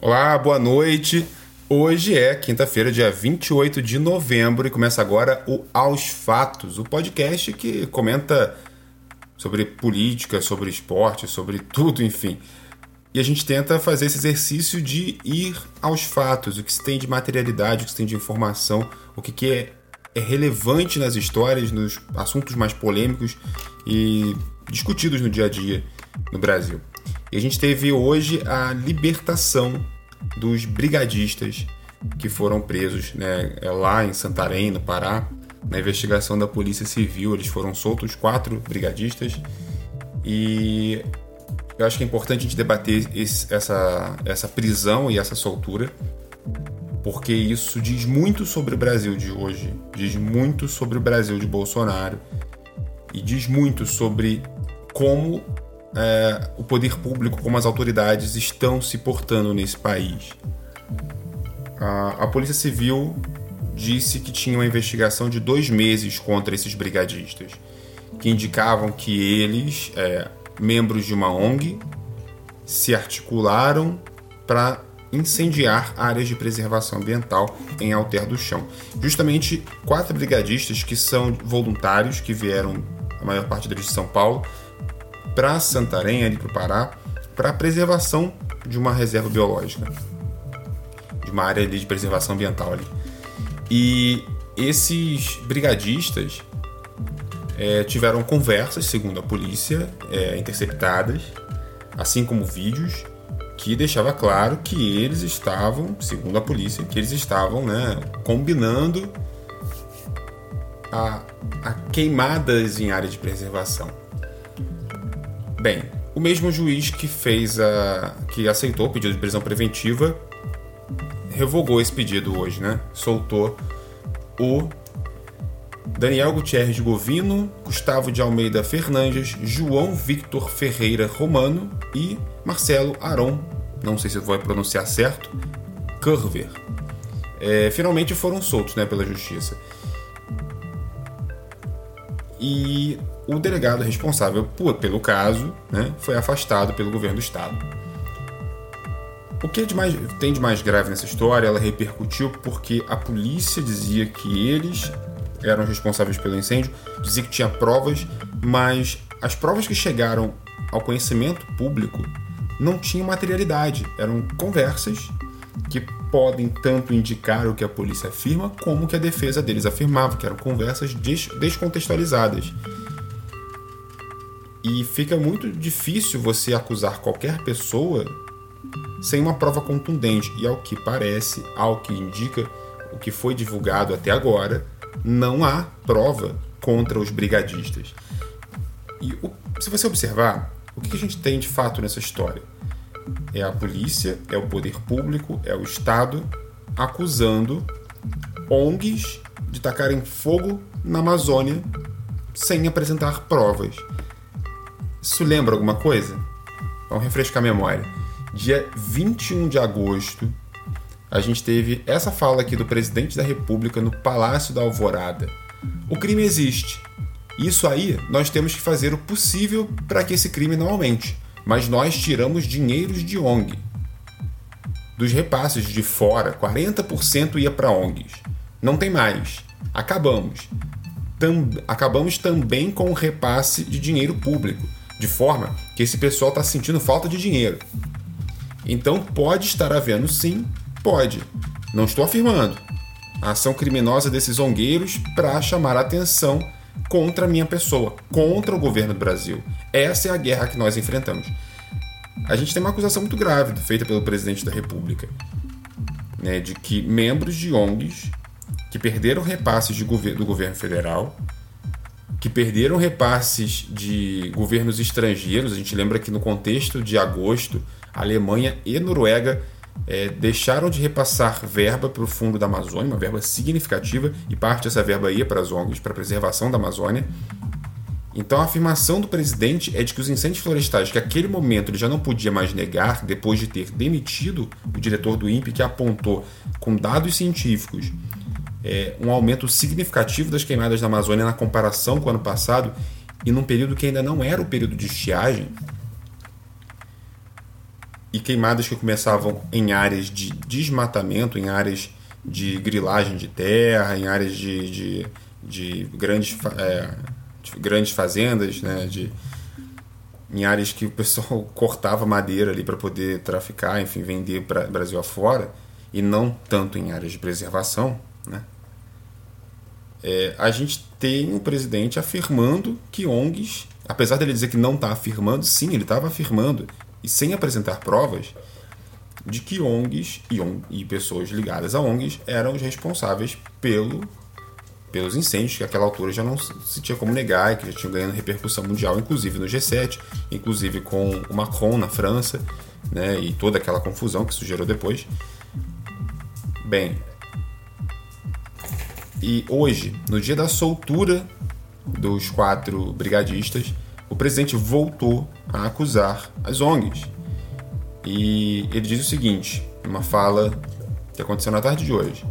Olá, boa noite. Hoje é quinta-feira, dia 28 de novembro, e começa agora o Aos Fatos, o podcast que comenta sobre política, sobre esporte, sobre tudo, enfim. E a gente tenta fazer esse exercício de ir aos fatos, o que se tem de materialidade, o que se tem de informação, o que, que é, é relevante nas histórias, nos assuntos mais polêmicos e discutidos no dia a dia no Brasil. E a gente teve hoje a libertação dos brigadistas que foram presos né, é lá em Santarém, no Pará. Na investigação da Polícia Civil, eles foram soltos, quatro brigadistas. E eu acho que é importante a gente debater esse, essa, essa prisão e essa soltura, porque isso diz muito sobre o Brasil de hoje, diz muito sobre o Brasil de Bolsonaro e diz muito sobre como é, o poder público, como as autoridades estão se portando nesse país. A, a Polícia Civil disse que tinha uma investigação de dois meses contra esses brigadistas, que indicavam que eles, é, membros de uma ONG, se articularam para incendiar áreas de preservação ambiental em Alter do Chão. Justamente quatro brigadistas que são voluntários, que vieram, a maior parte deles de São Paulo, para Santarém, ali para o Pará, para a preservação de uma reserva biológica, de uma área ali de preservação ambiental ali. E esses brigadistas é, tiveram conversas, segundo a polícia, é, interceptadas, assim como vídeos que deixava claro que eles estavam, segundo a polícia, que eles estavam né, combinando a, a queimadas em área de preservação. Bem, o mesmo juiz que fez a. que aceitou o pedido de prisão preventiva revogou esse pedido hoje, né? Soltou o Daniel Gutierrez Govino, Gustavo de Almeida Fernandes, João Victor Ferreira Romano e Marcelo Aron, não sei se vou pronunciar certo, Curver. É, finalmente foram soltos né, pela justiça. E o delegado responsável por, pelo caso né, foi afastado pelo governo do estado. O que de mais, tem de mais grave nessa história, ela repercutiu porque a polícia dizia que eles eram responsáveis pelo incêndio, dizia que tinha provas, mas as provas que chegaram ao conhecimento público não tinham materialidade, eram conversas que podem tanto indicar o que a polícia afirma, como que a defesa deles afirmava, que eram conversas des descontextualizadas. E fica muito difícil você acusar qualquer pessoa sem uma prova contundente. E ao que parece, ao que indica o que foi divulgado até agora, não há prova contra os brigadistas. E o, se você observar, o que a gente tem de fato nessa história? É a polícia, é o poder público, é o Estado acusando ONGs de tacarem fogo na Amazônia sem apresentar provas. Isso lembra alguma coisa? Vamos refrescar a memória. Dia 21 de agosto, a gente teve essa fala aqui do presidente da República no Palácio da Alvorada. O crime existe. Isso aí nós temos que fazer o possível para que esse crime não aumente. Mas nós tiramos dinheiros de ONG. Dos repasses de fora, 40% ia para ONGs. Não tem mais. Acabamos. Acabamos também com o repasse de dinheiro público de forma que esse pessoal está sentindo falta de dinheiro. Então pode estar havendo sim, pode. Não estou afirmando. A ação criminosa desses zongueiros para chamar a atenção contra a minha pessoa, contra o governo do Brasil. Essa é a guerra que nós enfrentamos. A gente tem uma acusação muito grave feita pelo presidente da República, né, de que membros de ONGs que perderam repasses gover do governo federal que perderam repasses de governos estrangeiros. A gente lembra que no contexto de agosto, Alemanha e Noruega é, deixaram de repassar verba para o Fundo da Amazônia, uma verba significativa, e parte dessa verba ia para as ONGs, para a preservação da Amazônia. Então a afirmação do presidente é de que os incêndios florestais, que naquele momento ele já não podia mais negar, depois de ter demitido o diretor do INPE, que apontou com dados científicos é, um aumento significativo das queimadas na Amazônia na comparação com o ano passado e num período que ainda não era o período de estiagem, e queimadas que começavam em áreas de desmatamento, em áreas de grilagem de terra, em áreas de, de, de grandes, é, de grandes fazendas, né, de, em áreas que o pessoal cortava madeira ali para poder traficar, enfim, vender para Brasil afora, e não tanto em áreas de preservação? É, a gente tem um presidente afirmando que ONGs, apesar dele dizer que não está afirmando, sim, ele estava afirmando, e sem apresentar provas, de que ONGs e, ONG, e pessoas ligadas a ONGs eram os responsáveis pelo, pelos incêndios, que àquela altura já não se tinha como negar, e que já tinham ganhando repercussão mundial, inclusive no G7, inclusive com o Macron na França, né, e toda aquela confusão que isso gerou depois. Bem, e hoje, no dia da soltura dos quatro brigadistas, o presidente voltou a acusar as ONGs. E ele diz o seguinte, uma fala que aconteceu na tarde de hoje.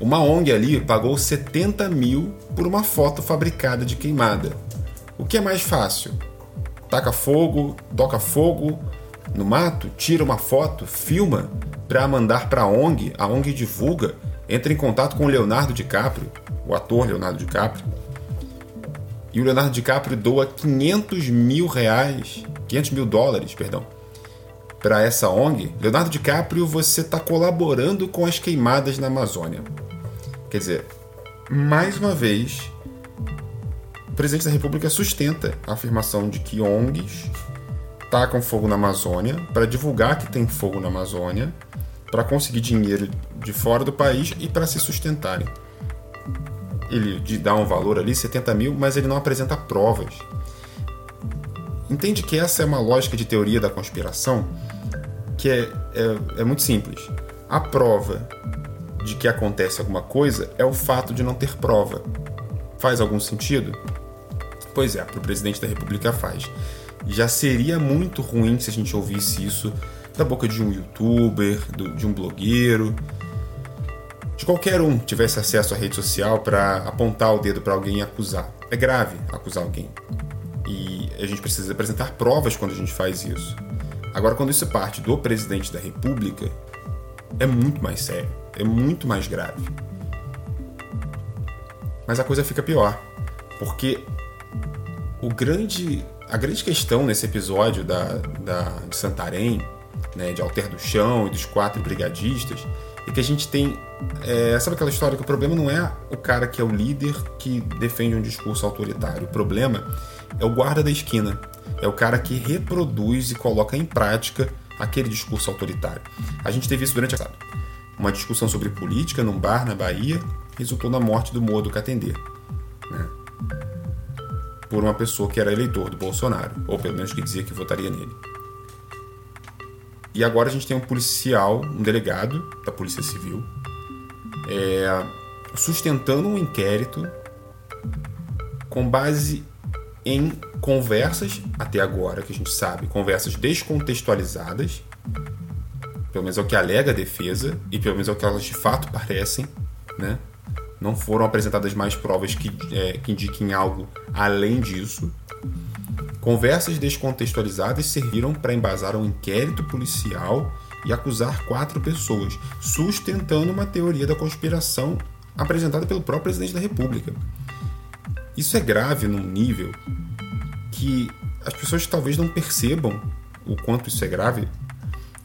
Uma ONG ali pagou 70 mil por uma foto fabricada de queimada. O que é mais fácil? Taca fogo, toca fogo no mato, tira uma foto, filma para mandar para a ONG, a ONG divulga entra em contato com o Leonardo DiCaprio, o ator Leonardo DiCaprio, e o Leonardo DiCaprio doa 500 mil reais, 500 mil dólares, perdão, para essa ONG. Leonardo DiCaprio, você está colaborando com as queimadas na Amazônia. Quer dizer, mais uma vez, o presidente da República sustenta a afirmação de que ONGs tacam fogo na Amazônia para divulgar que tem fogo na Amazônia para conseguir dinheiro de fora do país e para se sustentarem. Ele dá um valor ali, 70 mil, mas ele não apresenta provas. Entende que essa é uma lógica de teoria da conspiração que é, é, é muito simples. A prova de que acontece alguma coisa é o fato de não ter prova. Faz algum sentido? Pois é, para o presidente da República faz. Já seria muito ruim se a gente ouvisse isso da boca de um youtuber, do, de um blogueiro, de qualquer um tivesse acesso à rede social para apontar o dedo para alguém e acusar. É grave acusar alguém. E a gente precisa apresentar provas quando a gente faz isso. Agora, quando isso parte do presidente da República, é muito mais sério, é muito mais grave. Mas a coisa fica pior, porque o grande, a grande questão nesse episódio da, da, de Santarém né, de Alter do Chão e dos quatro brigadistas, e que a gente tem. É, sabe aquela história que o problema não é o cara que é o líder que defende um discurso autoritário. O problema é o guarda da esquina. É o cara que reproduz e coloca em prática aquele discurso autoritário. A gente teve isso durante a uma discussão sobre política num bar na Bahia resultou na morte do Modo Catendê. Né? Por uma pessoa que era eleitor do Bolsonaro, ou pelo menos que dizia que votaria nele. E agora a gente tem um policial, um delegado da Polícia Civil, é, sustentando um inquérito com base em conversas, até agora que a gente sabe, conversas descontextualizadas, pelo menos é o que alega a defesa, e pelo menos é o que elas de fato parecem, né? Não foram apresentadas mais provas que, é, que indiquem algo além disso. Conversas descontextualizadas serviram para embasar um inquérito policial e acusar quatro pessoas, sustentando uma teoria da conspiração apresentada pelo próprio presidente da República. Isso é grave num nível que as pessoas talvez não percebam o quanto isso é grave,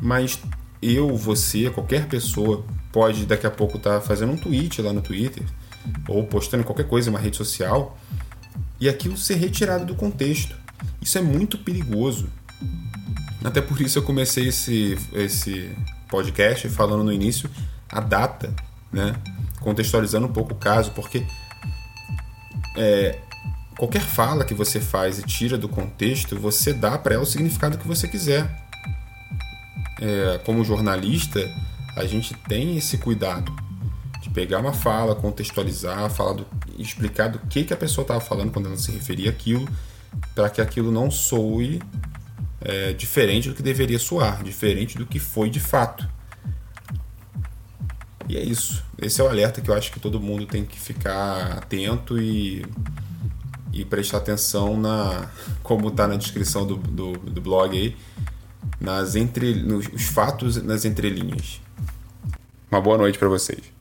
mas eu, você, qualquer pessoa pode daqui a pouco estar tá fazendo um tweet lá no Twitter ou postando qualquer coisa em uma rede social e aquilo ser retirado do contexto. Isso é muito perigoso. Até por isso eu comecei esse, esse podcast falando no início a data, né? contextualizando um pouco o caso, porque é, qualquer fala que você faz e tira do contexto, você dá para ela o significado que você quiser. É, como jornalista, a gente tem esse cuidado de pegar uma fala, contextualizar, falar do, explicar do que, que a pessoa estava falando quando ela se referia àquilo para que aquilo não soe é, diferente do que deveria soar, diferente do que foi de fato. E é isso. Esse é o alerta que eu acho que todo mundo tem que ficar atento e, e prestar atenção na como está na descrição do, do, do blog aí. nas entre, nos os fatos nas entrelinhas. Uma boa noite para vocês.